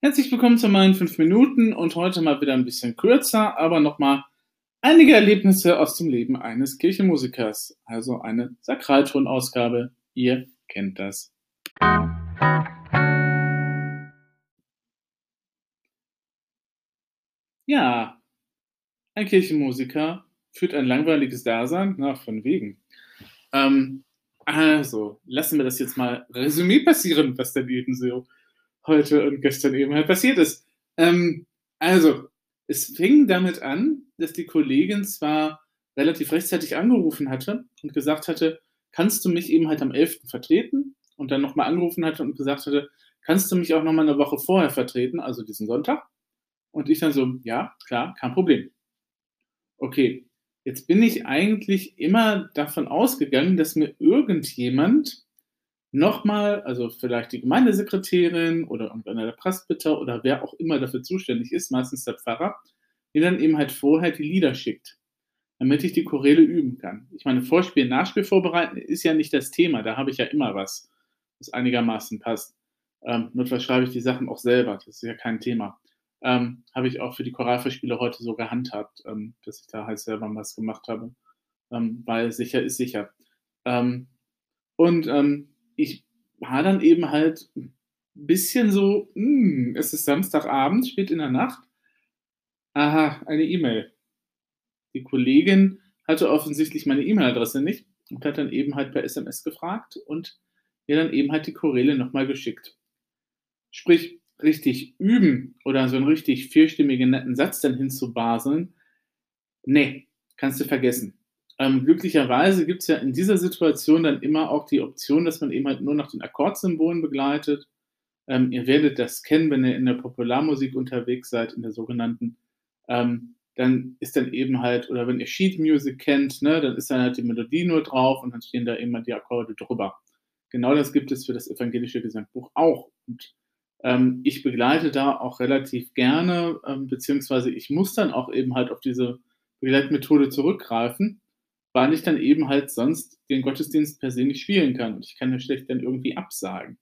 Herzlich willkommen zu meinen fünf Minuten und heute mal wieder ein bisschen kürzer, aber nochmal einige Erlebnisse aus dem Leben eines Kirchenmusikers. Also eine Sakraltonausgabe. Ihr kennt das. Ja, ein Kirchenmusiker führt ein langweiliges Dasein, na, von wegen. Ähm, also, lassen wir das jetzt mal Resümee passieren, was denn eben so heute und gestern eben halt passiert ist. Ähm, also, es fing damit an, dass die Kollegin zwar relativ rechtzeitig angerufen hatte und gesagt hatte, kannst du mich eben halt am 11. vertreten? Und dann nochmal angerufen hatte und gesagt hatte, kannst du mich auch nochmal eine Woche vorher vertreten, also diesen Sonntag? Und ich dann so, ja, klar, kein Problem. Okay, jetzt bin ich eigentlich immer davon ausgegangen, dass mir irgendjemand nochmal, also vielleicht die Gemeindesekretärin oder irgendeiner der Presbyter oder wer auch immer dafür zuständig ist, meistens der Pfarrer, mir dann eben halt vorher die Lieder schickt, damit ich die Choräle üben kann. Ich meine, Vorspiel, Nachspiel vorbereiten ist ja nicht das Thema, da habe ich ja immer was, das einigermaßen passt. Ähm, notfalls schreibe ich die Sachen auch selber, das ist ja kein Thema. Ähm, habe ich auch für die Choralverspiele heute so gehandhabt, ähm, dass ich da halt selber was gemacht habe, ähm, weil sicher ist sicher. Ähm, und ähm, ich war dann eben halt ein bisschen so, hm, es ist Samstagabend, spät in der Nacht. Aha, eine E-Mail. Die Kollegin hatte offensichtlich meine E-Mail-Adresse nicht und hat dann eben halt per SMS gefragt und mir dann eben halt die Choräle nochmal geschickt. Sprich, richtig üben oder so einen richtig vierstimmigen netten Satz dann hinzubaseln, nee, kannst du vergessen. Ähm, glücklicherweise gibt es ja in dieser Situation dann immer auch die Option, dass man eben halt nur nach den Akkordsymbolen begleitet. Ähm, ihr werdet das kennen, wenn ihr in der Popularmusik unterwegs seid, in der sogenannten. Ähm, dann ist dann eben halt, oder wenn ihr Sheet Music kennt, ne, dann ist dann halt die Melodie nur drauf und dann stehen da immer die Akkorde drüber. Genau das gibt es für das evangelische Gesangbuch auch. Und ähm, ich begleite da auch relativ gerne, ähm, beziehungsweise ich muss dann auch eben halt auf diese Begleitmethode zurückgreifen weil ich dann eben halt sonst den Gottesdienst per se nicht spielen kann. Und ich kann ja schlecht dann irgendwie absagen.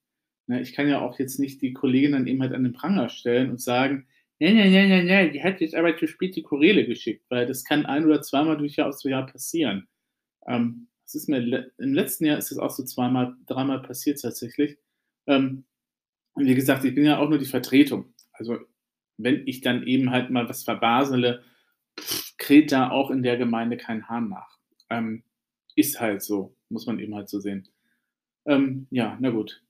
Ich kann ja auch jetzt nicht die Kollegin dann eben halt an den Pranger stellen und sagen, nee, nee, nee, nee, nee, die hat jetzt aber zu spät die Choräle geschickt, weil das kann ein oder zweimal durchaus so Jahr passieren. Ähm, das ist mir im letzten Jahr ist das auch so zweimal, dreimal passiert tatsächlich. Ähm, und wie gesagt, ich bin ja auch nur die Vertretung. Also wenn ich dann eben halt mal was verbasele, kräht da auch in der Gemeinde kein Hahn nach. Ähm, ist halt so, muss man eben halt so sehen. Ähm, ja, na gut.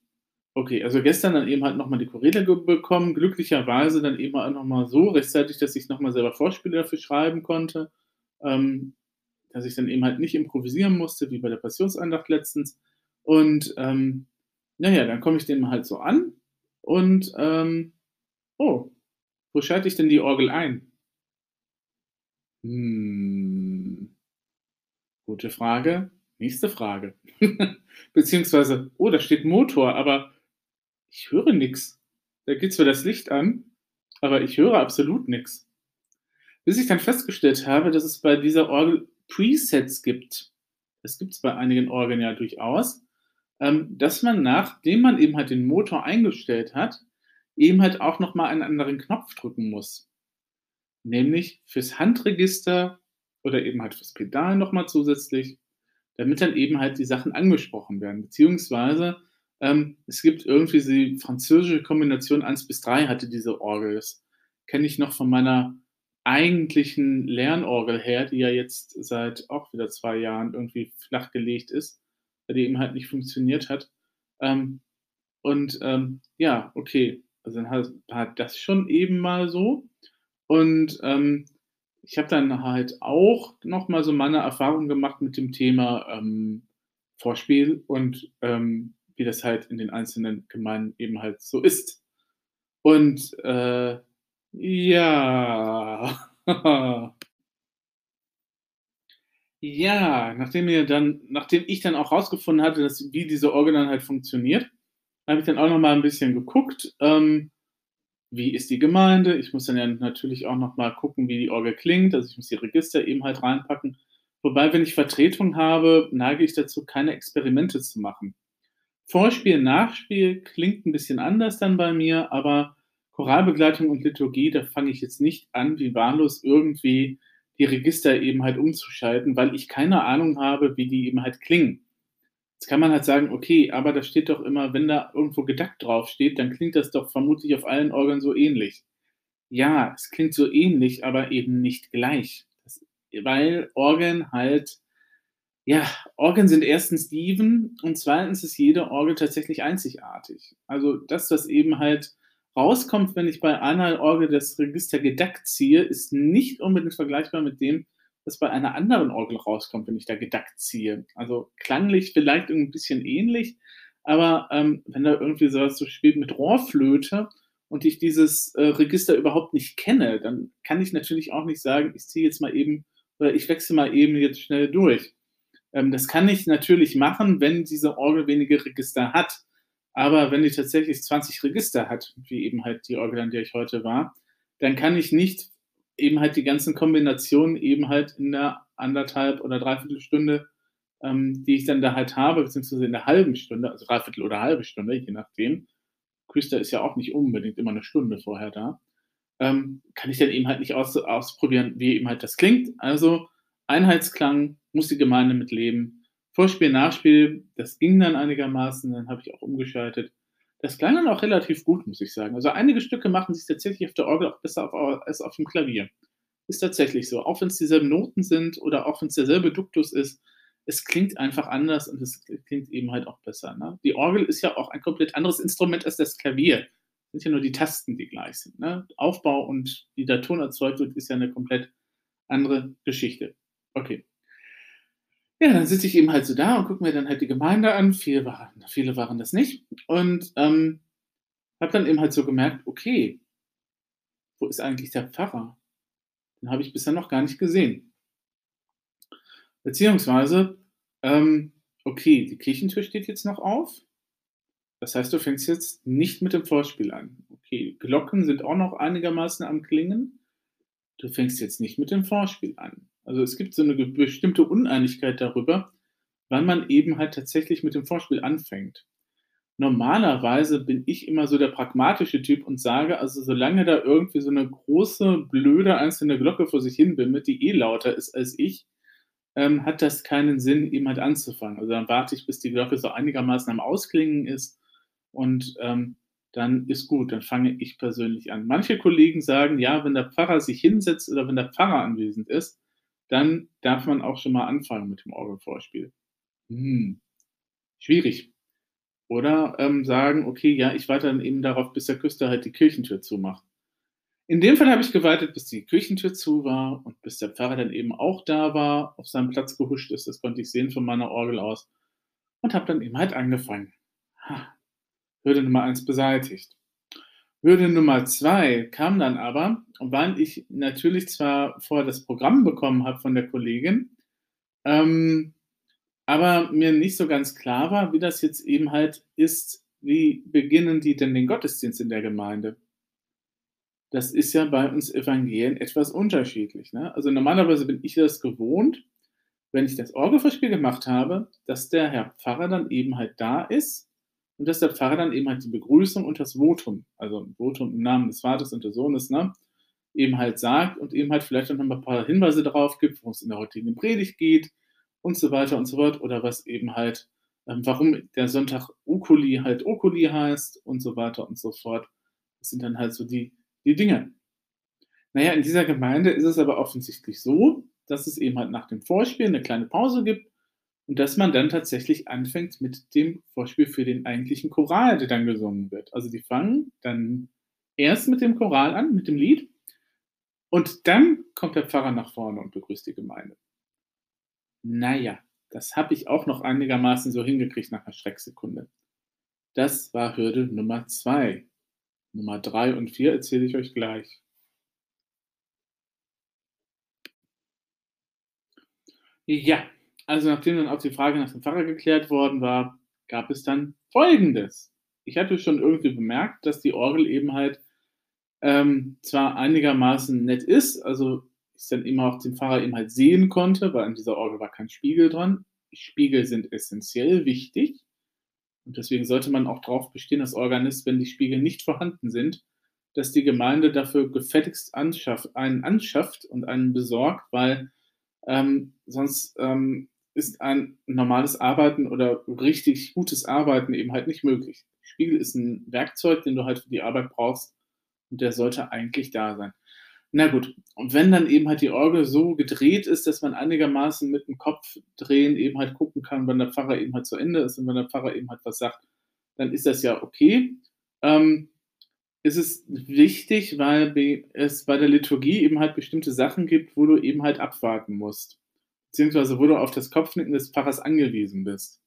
Okay, also gestern dann eben halt nochmal die Choräle bekommen, glücklicherweise dann eben auch nochmal so rechtzeitig, dass ich nochmal selber Vorspiele dafür schreiben konnte, ähm, dass ich dann eben halt nicht improvisieren musste, wie bei der Passionsandacht letztens. Und ähm, naja, dann komme ich dem halt so an und ähm, oh, wo schalte ich denn die Orgel ein? Hm, Gute Frage. Nächste Frage. Beziehungsweise, oh, da steht Motor, aber ich höre nichts. Da geht zwar das Licht an, aber ich höre absolut nichts. Bis ich dann festgestellt habe, dass es bei dieser Orgel Presets gibt. Das gibt es bei einigen Orgeln ja durchaus. Ähm, dass man, nachdem man eben halt den Motor eingestellt hat, eben halt auch nochmal einen anderen Knopf drücken muss. Nämlich fürs Handregister oder eben halt fürs Pedal nochmal zusätzlich, damit dann eben halt die Sachen angesprochen werden. Beziehungsweise ähm, es gibt irgendwie die französische Kombination 1 bis 3 hatte diese Orgel. Das kenne ich noch von meiner eigentlichen Lernorgel her, die ja jetzt seit auch wieder zwei Jahren irgendwie flachgelegt ist, weil die eben halt nicht funktioniert hat. Ähm, und ähm, ja, okay, also dann hat, hat, das schon eben mal so. Und ähm, ich habe dann halt auch nochmal so meine Erfahrung gemacht mit dem Thema ähm, Vorspiel und ähm, wie das halt in den einzelnen Gemeinden eben halt so ist. Und äh, ja, ja, nachdem mir dann, nachdem ich dann auch rausgefunden hatte, dass, wie diese Orgel dann halt funktioniert, habe ich dann auch nochmal ein bisschen geguckt. Ähm, wie ist die Gemeinde. Ich muss dann ja natürlich auch nochmal gucken, wie die Orgel klingt. Also ich muss die Register eben halt reinpacken. Wobei, wenn ich Vertretung habe, neige ich dazu, keine Experimente zu machen. Vorspiel, Nachspiel klingt ein bisschen anders dann bei mir, aber Choralbegleitung und Liturgie, da fange ich jetzt nicht an, wie wahllos irgendwie die Register eben halt umzuschalten, weil ich keine Ahnung habe, wie die eben halt klingen. Jetzt kann man halt sagen, okay, aber da steht doch immer, wenn da irgendwo Gedack draufsteht, dann klingt das doch vermutlich auf allen Orgeln so ähnlich. Ja, es klingt so ähnlich, aber eben nicht gleich. Das, weil Orgeln halt, ja, Orgeln sind erstens Steven und zweitens ist jede Orgel tatsächlich einzigartig. Also das, was eben halt rauskommt, wenn ich bei einer Orgel das Register Gedack ziehe, ist nicht unbedingt vergleichbar mit dem, was bei einer anderen Orgel rauskommt, wenn ich da Gedack ziehe. Also klanglich vielleicht ein bisschen ähnlich, aber ähm, wenn da irgendwie sowas so spielt mit Rohrflöte und ich dieses äh, Register überhaupt nicht kenne, dann kann ich natürlich auch nicht sagen, ich ziehe jetzt mal eben oder ich wechsle mal eben jetzt schnell durch. Ähm, das kann ich natürlich machen, wenn diese Orgel wenige Register hat. Aber wenn die tatsächlich 20 Register hat, wie eben halt die Orgel, an der ich heute war, dann kann ich nicht eben halt die ganzen Kombinationen eben halt in der anderthalb oder dreiviertel Stunde, ähm, die ich dann da halt habe, beziehungsweise in der halben Stunde, also dreiviertel oder halbe Stunde, je nachdem. Küster ist ja auch nicht unbedingt immer eine Stunde vorher da. Ähm, kann ich dann eben halt nicht aus, ausprobieren, wie eben halt das klingt. Also Einheitsklang muss die Gemeinde mitleben. Vorspiel, Nachspiel, das ging dann einigermaßen, dann habe ich auch umgeschaltet. Das klang dann auch relativ gut, muss ich sagen. Also einige Stücke machen sich tatsächlich auf der Orgel auch besser auf, als auf dem Klavier. Ist tatsächlich so. Auch wenn es dieselben Noten sind oder auch wenn es derselbe Duktus ist, es klingt einfach anders und es klingt eben halt auch besser. Ne? Die Orgel ist ja auch ein komplett anderes Instrument als das Klavier. Es sind ja nur die Tasten, die gleich sind. Ne? Aufbau und wie der Ton erzeugt wird, ist ja eine komplett andere Geschichte. Okay. Ja, dann sitze ich eben halt so da und gucke mir dann halt die Gemeinde an. Viele waren, viele waren das nicht. Und ähm, habe dann eben halt so gemerkt, okay, wo ist eigentlich der Pfarrer? Den habe ich bisher noch gar nicht gesehen. Beziehungsweise, ähm, okay, die Kirchentür steht jetzt noch auf. Das heißt, du fängst jetzt nicht mit dem Vorspiel an. Okay, Glocken sind auch noch einigermaßen am Klingen. Du fängst jetzt nicht mit dem Vorspiel an. Also es gibt so eine bestimmte Uneinigkeit darüber, wann man eben halt tatsächlich mit dem Vorspiel anfängt. Normalerweise bin ich immer so der pragmatische Typ und sage, also solange da irgendwie so eine große, blöde einzelne Glocke vor sich hin bimmelt, die eh lauter ist als ich, ähm, hat das keinen Sinn, eben halt anzufangen. Also dann warte ich, bis die Glocke so einigermaßen am Ausklingen ist und ähm, dann ist gut, dann fange ich persönlich an. Manche Kollegen sagen, ja, wenn der Pfarrer sich hinsetzt oder wenn der Pfarrer anwesend ist, dann darf man auch schon mal anfangen mit dem Orgelvorspiel. Hm, schwierig. Oder ähm, sagen, okay, ja, ich warte dann eben darauf, bis der Küster halt die Kirchentür zumacht. In dem Fall habe ich gewartet, bis die Kirchentür zu war und bis der Pfarrer dann eben auch da war, auf seinem Platz gehuscht ist. Das konnte ich sehen von meiner Orgel aus. Und habe dann eben halt angefangen. Ha, Hürde Nummer eins beseitigt. Hürde Nummer zwei kam dann aber, weil ich natürlich zwar vorher das Programm bekommen habe von der Kollegin, ähm, aber mir nicht so ganz klar war, wie das jetzt eben halt ist, wie beginnen die denn den Gottesdienst in der Gemeinde? Das ist ja bei uns Evangelien etwas unterschiedlich. Ne? Also normalerweise bin ich das gewohnt, wenn ich das Orgelverspiel gemacht habe, dass der Herr Pfarrer dann eben halt da ist und dass der Pfarrer dann eben halt die Begrüßung und das Votum, also Votum im Namen des Vaters und des Sohnes, ne, eben halt sagt und eben halt vielleicht auch noch ein paar Hinweise darauf gibt, worum es in der heutigen Predigt geht und so weiter und so fort oder was eben halt, ähm, warum der Sonntag Okuli halt Okuli heißt und so weiter und so fort. Das sind dann halt so die, die Dinge. Naja, in dieser Gemeinde ist es aber offensichtlich so, dass es eben halt nach dem Vorspiel eine kleine Pause gibt und dass man dann tatsächlich anfängt mit dem Vorspiel für den eigentlichen Choral, der dann gesungen wird. Also die fangen dann erst mit dem Choral an, mit dem Lied, und dann kommt der Pfarrer nach vorne und begrüßt die Gemeinde. Naja, das habe ich auch noch einigermaßen so hingekriegt nach einer Schrecksekunde. Das war Hürde Nummer zwei. Nummer drei und vier erzähle ich euch gleich. Ja, also nachdem dann auch die Frage nach dem Pfarrer geklärt worden war, gab es dann Folgendes. Ich hatte schon irgendwie bemerkt, dass die Orgel eben halt ähm, zwar einigermaßen nett ist, also ich dann immer auch den Pfarrer eben halt sehen konnte, weil an dieser Orgel war kein Spiegel dran. Spiegel sind essentiell wichtig und deswegen sollte man auch darauf bestehen, als Organist, wenn die Spiegel nicht vorhanden sind, dass die Gemeinde dafür gefälligst anschafft, einen anschafft und einen besorgt, weil ähm, sonst ähm, ist ein normales Arbeiten oder richtig gutes Arbeiten eben halt nicht möglich. Spiegel ist ein Werkzeug, den du halt für die Arbeit brauchst und der sollte eigentlich da sein. Na gut, und wenn dann eben halt die Orgel so gedreht ist, dass man einigermaßen mit dem Kopf drehen eben halt gucken kann, wann der Pfarrer eben halt zu Ende ist und wenn der Pfarrer eben halt was sagt, dann ist das ja okay. Ähm, ist es wichtig, weil es bei der Liturgie eben halt bestimmte Sachen gibt, wo du eben halt abwarten musst, beziehungsweise wo du auf das Kopfnicken des Pfarrers angewiesen bist.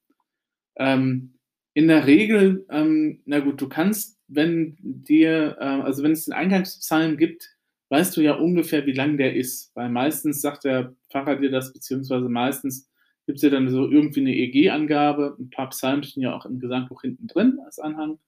Ähm, in der Regel, ähm, na gut, du kannst, wenn dir, äh, also wenn es den Eingangspsalm gibt, weißt du ja ungefähr, wie lang der ist. Weil meistens sagt der Pfarrer dir das, beziehungsweise meistens gibt es ja dann so irgendwie eine EG-Angabe. Ein paar Psalmen stehen ja auch im Gesangbuch hinten drin als Anhang.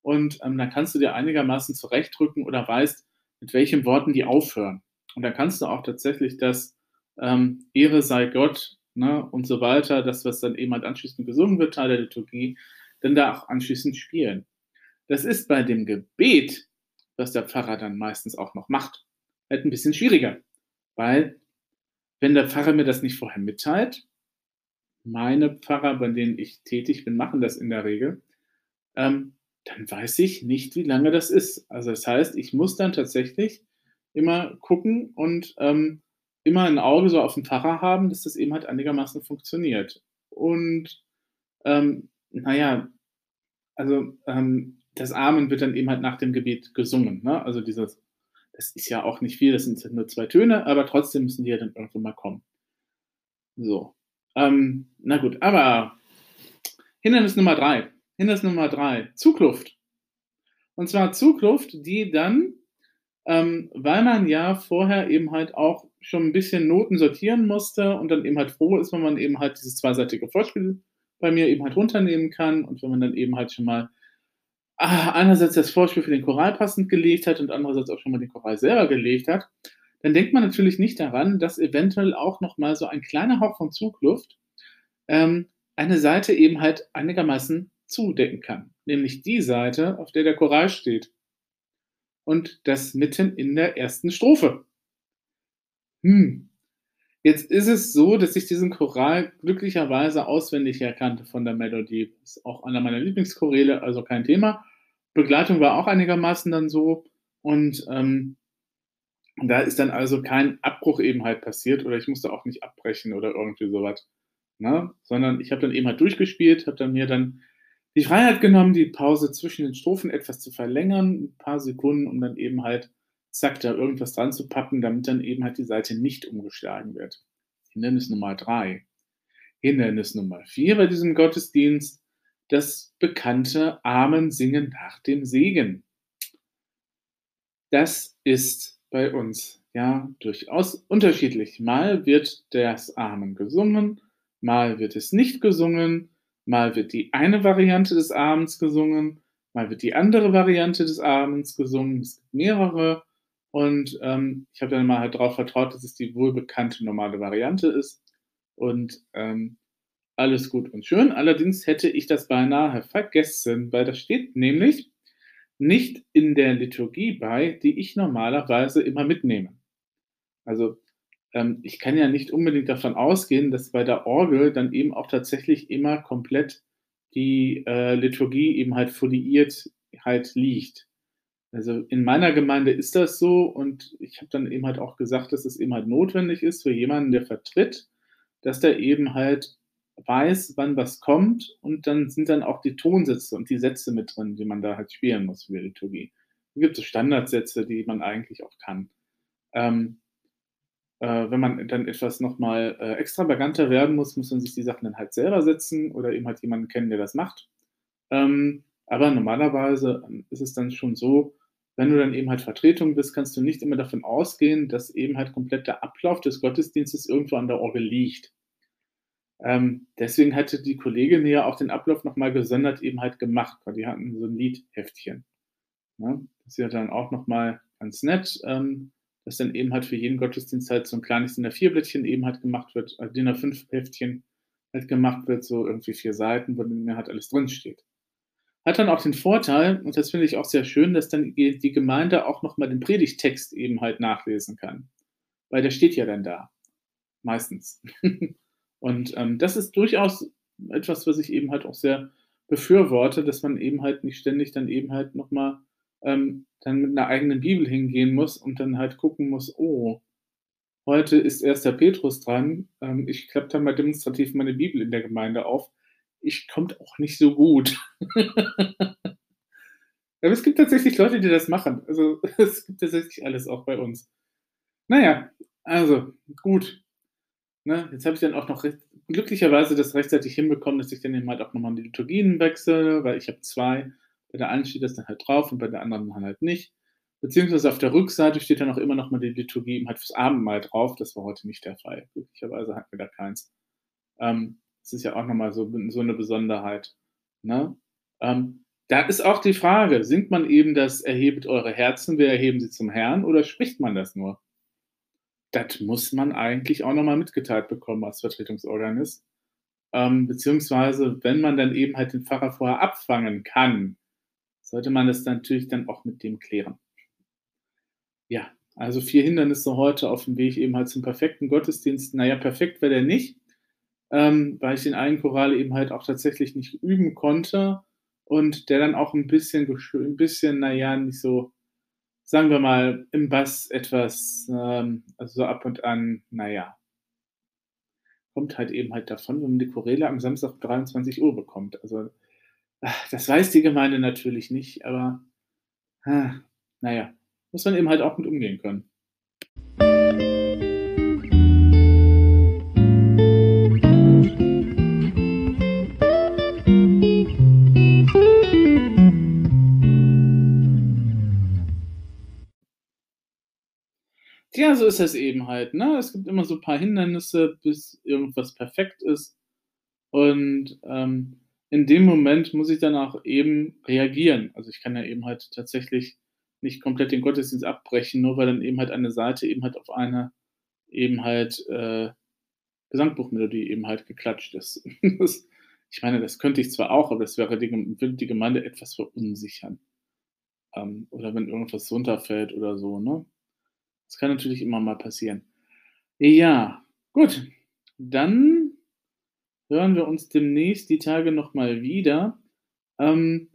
Und ähm, dann kannst du dir einigermaßen zurechtdrücken oder weißt, mit welchen Worten die aufhören. Und dann kannst du auch tatsächlich das ähm, Ehre sei Gott ne, und so weiter, das, was dann eben halt anschließend gesungen wird, Teil der Liturgie, dann da auch anschließend spielen. Das ist bei dem Gebet, was der Pfarrer dann meistens auch noch macht, halt ein bisschen schwieriger. Weil, wenn der Pfarrer mir das nicht vorher mitteilt, meine Pfarrer, bei denen ich tätig bin, machen das in der Regel, ähm, dann weiß ich nicht, wie lange das ist. Also das heißt, ich muss dann tatsächlich immer gucken und ähm, immer ein Auge so auf den Pfarrer haben, dass das eben halt einigermaßen funktioniert. Und ähm, naja, also ähm, das Amen wird dann eben halt nach dem Gebet gesungen. Ne? Also dieses, das ist ja auch nicht viel, das sind nur zwei Töne, aber trotzdem müssen die ja dann irgendwo mal kommen. So. Ähm, na gut, aber Hindernis Nummer drei. Hindernis Nummer drei. Zugluft. Und zwar Zugluft, die dann, ähm, weil man ja vorher eben halt auch schon ein bisschen Noten sortieren musste und dann eben halt froh ist, wenn man eben halt dieses zweiseitige Vorspiel bei mir eben halt runternehmen kann und wenn man dann eben halt schon mal ah, einerseits das Vorspiel für den Choral passend gelegt hat und andererseits auch schon mal den Choral selber gelegt hat, dann denkt man natürlich nicht daran, dass eventuell auch noch mal so ein kleiner Hauch von Zugluft ähm, eine Seite eben halt einigermaßen zudecken kann, nämlich die Seite, auf der der Choral steht. Und das mitten in der ersten Strophe. Hm, Jetzt ist es so, dass ich diesen Choral glücklicherweise auswendig erkannte von der Melodie. Ist auch einer meiner Lieblingschoräle, also kein Thema. Begleitung war auch einigermaßen dann so. Und ähm, da ist dann also kein Abbruch eben halt passiert oder ich musste auch nicht abbrechen oder irgendwie sowas. Ne? Sondern ich habe dann eben halt durchgespielt, habe dann mir dann die Freiheit genommen, die Pause zwischen den Strophen etwas zu verlängern, ein paar Sekunden, um dann eben halt zack, da irgendwas dran zu packen, damit dann eben halt die Seite nicht umgeschlagen wird. Hindernis Nummer drei. Hindernis Nummer vier bei diesem Gottesdienst, das bekannte Amen singen nach dem Segen. Das ist bei uns ja durchaus unterschiedlich. Mal wird das Amen gesungen, mal wird es nicht gesungen, mal wird die eine Variante des Amens gesungen, mal wird die andere Variante des Amens gesungen. Es gibt mehrere und ähm, ich habe dann mal halt darauf vertraut, dass es die wohlbekannte normale Variante ist. Und ähm, alles gut und schön. Allerdings hätte ich das beinahe vergessen, weil das steht nämlich nicht in der Liturgie bei, die ich normalerweise immer mitnehme. Also ähm, ich kann ja nicht unbedingt davon ausgehen, dass bei der Orgel dann eben auch tatsächlich immer komplett die äh, Liturgie eben halt foliiert halt liegt. Also in meiner Gemeinde ist das so und ich habe dann eben halt auch gesagt, dass es eben halt notwendig ist für jemanden, der vertritt, dass der eben halt weiß, wann was kommt und dann sind dann auch die Tonsätze und die Sätze mit drin, die man da halt spielen muss für die Liturgie. Da gibt es Standardsätze, die man eigentlich auch kann. Ähm, äh, wenn man dann etwas nochmal äh, extravaganter werden muss, muss man sich die Sachen dann halt selber setzen oder eben halt jemanden kennen, der das macht. Ähm, aber normalerweise ist es dann schon so, wenn du dann eben halt Vertretung bist, kannst du nicht immer davon ausgehen, dass eben halt komplett der Ablauf des Gottesdienstes irgendwo an der Orgel liegt. Ähm, deswegen hatte die Kollegin ja auch den Ablauf nochmal gesondert eben halt gemacht, weil die hatten so ein Liedheftchen. Ja, das ist ja dann auch nochmal ganz nett, ähm, dass dann eben halt für jeden Gottesdienst halt so ein kleines DIN A4-Blättchen eben halt gemacht wird, also DIN A5-Heftchen halt gemacht wird, so irgendwie vier Seiten, wo dann halt alles drinsteht. hat dann auch den Vorteil, und das finde ich auch sehr schön, dass dann die Gemeinde auch noch mal den Predigttext eben halt nachlesen kann, weil der steht ja dann da, meistens. Und, ähm, das ist durchaus etwas, was ich eben halt auch sehr befürworte, dass man eben halt nicht ständig dann eben halt noch mal, ähm, dann mit 'ner eigenen Bibel hingehen muss und dann halt gucken muss: „Oh, heute ist 1. Petrus dran. Ähm, ich klappe da mal demonstrativ meine Bibel in der Gemeinde auf.“ Ich kommt auch nicht so gut. Aber es gibt tatsächlich Leute, die das machen. Also, es gibt tatsächlich alles auch bei uns. Na ja, also gut. Ne, jetzt habe ich dann auch noch recht glücklicherweise das rechtzeitig hinbekommen, dass ich dann eben halt auch noch mal die Liturgien wechsle, weil ich habe 2. Bei der einen steht das dann halt drauf und bei der anderen halt nicht. Beziehungsweise auf der Rückseite steht dann auch immer noch mal die Liturgie eben halt fürs Abendmahl drauf. Das war heute nicht der Fall. Glücklicherweise hatten wir da keins. Ähm, das ist ja auch noch mal so so 'ne Besonderheit, ne? Ähm, da ist auch die Frage, singt man eben das „Erhebet eure Herzen, wir erheben sie zum Herrn“ oder spricht man das nur? Das muss man eigentlich auch noch mal mitgeteilt bekommen als Vertretungsorganist. Ähm, beziehungsweise, wenn man dann eben halt den Pfarrer vorher abfangen kann, sollte man das natürlich dann auch mit dem klären. Ja, also 4 Hindernisse heute auf dem Weg eben halt zum perfekten Gottesdienst. Na ja, perfekt wäre der nicht, ähm, weil ich den einen Choral eben halt auch tatsächlich nicht üben konnte und der dann auch 'n bisschen gesch 'n bisschen, na ja, nicht so sagen wir mal, im Bass etwas, ähm also, so ab und an, na ja kommt halt eben halt davon, wenn man die Choräle am Samstag 23:00 bekommt. Also, das weiß die Gemeinde natürlich nicht, aber, na ja, muss man eben halt auch mit umgehen können. Tja, so ist das eben halt, ne? Es gibt immer so paar Hindernisse, bis irgendwas perfekt ist. Und, ähm, in dem Moment muss ich dann auch eben reagieren. Also, ich kann ja eben halt tatsächlich nicht komplett den Gottesdienst abbrechen, nur weil dann eben halt eine Seite eben halt auf eine eben halt, äh, Gesangbuchmelodie eben halt geklatscht ist. Das ich meine, das könnte ich zwar auch, aber das wäre die würde die Gemeinde etwas verunsichern. Ähm, oder wenn irgendwas runterfällt oder so, ne? Das kann natürlich immer mal passieren. Ja, gut, dann hören wir uns demnächst die Tage noch mal wieder. Ähm,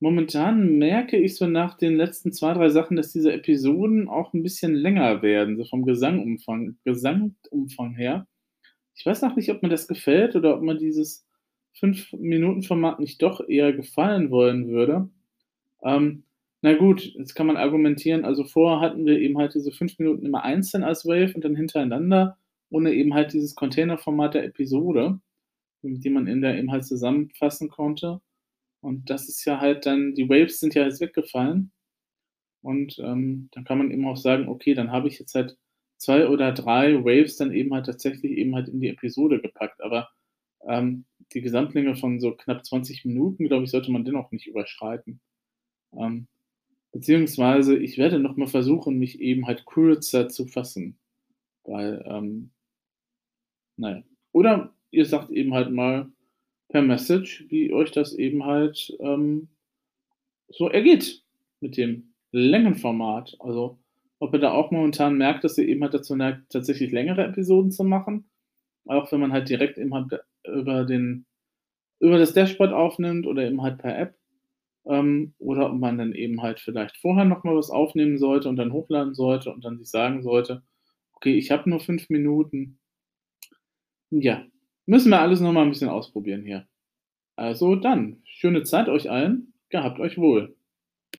momentan merke ich so nach den letzten 2, 3 Sachen, dass diese Episoden auch 'n bisschen länger werden, so vom Gesangumfang Gesamtumfang her. Ich weiß noch nicht, ob mir das gefällt oder ob mir dieses 5-Minuten-Format nicht doch eher gefallen wollen würde. Ähm, na gut, jetzt kann man argumentieren, also vorher hatten wir eben halt diese 5 Minuten immer einzeln als Wave und dann hintereinander, ohne eben halt dieses Containerformat der Episode, die man in der eben halt zusammenfassen konnte. Und das ist ja halt dann die Waves sind ja jetzt weggefallen. Und, ähm, dann kann man eben auch sagen: „Okay, dann habe ich jetzt halt 2 oder 3 Waves dann eben halt tatsächlich eben halt in die Episode gepackt.“ Aber, ähm, die Gesamtlänge von so knapp 20 Minuten, glaube ich, sollte man dennoch nicht überschreiten. Ähm, beziehungsweise ich werde noch mal versuchen, mich eben halt kürzer zu fassen, weil, ähm na ja. Oder ihr sagt eben halt mal per Message, wie euch das eben halt, ähm, so ergeht mit dem Längenformat. Also, ob ihr da auch momentan merkt, dass ihr eben halt dazu neigt, tatsächlich längere Episoden zu machen, auch wenn man halt direkt eben halt über den über das Dashboard aufnimmt oder eben halt per App, ähm, oder ob man dann eben halt vielleicht vorher noch mal was aufnehmen sollte und dann hochladen sollte und dann sich sagen sollte: „Okay, ich habe nur 5 Minuten.“ Ja, müssen wir alles noch mal 'n bisschen ausprobieren hier. Also dann, schöne Zeit euch allen. Gehabt euch wohl.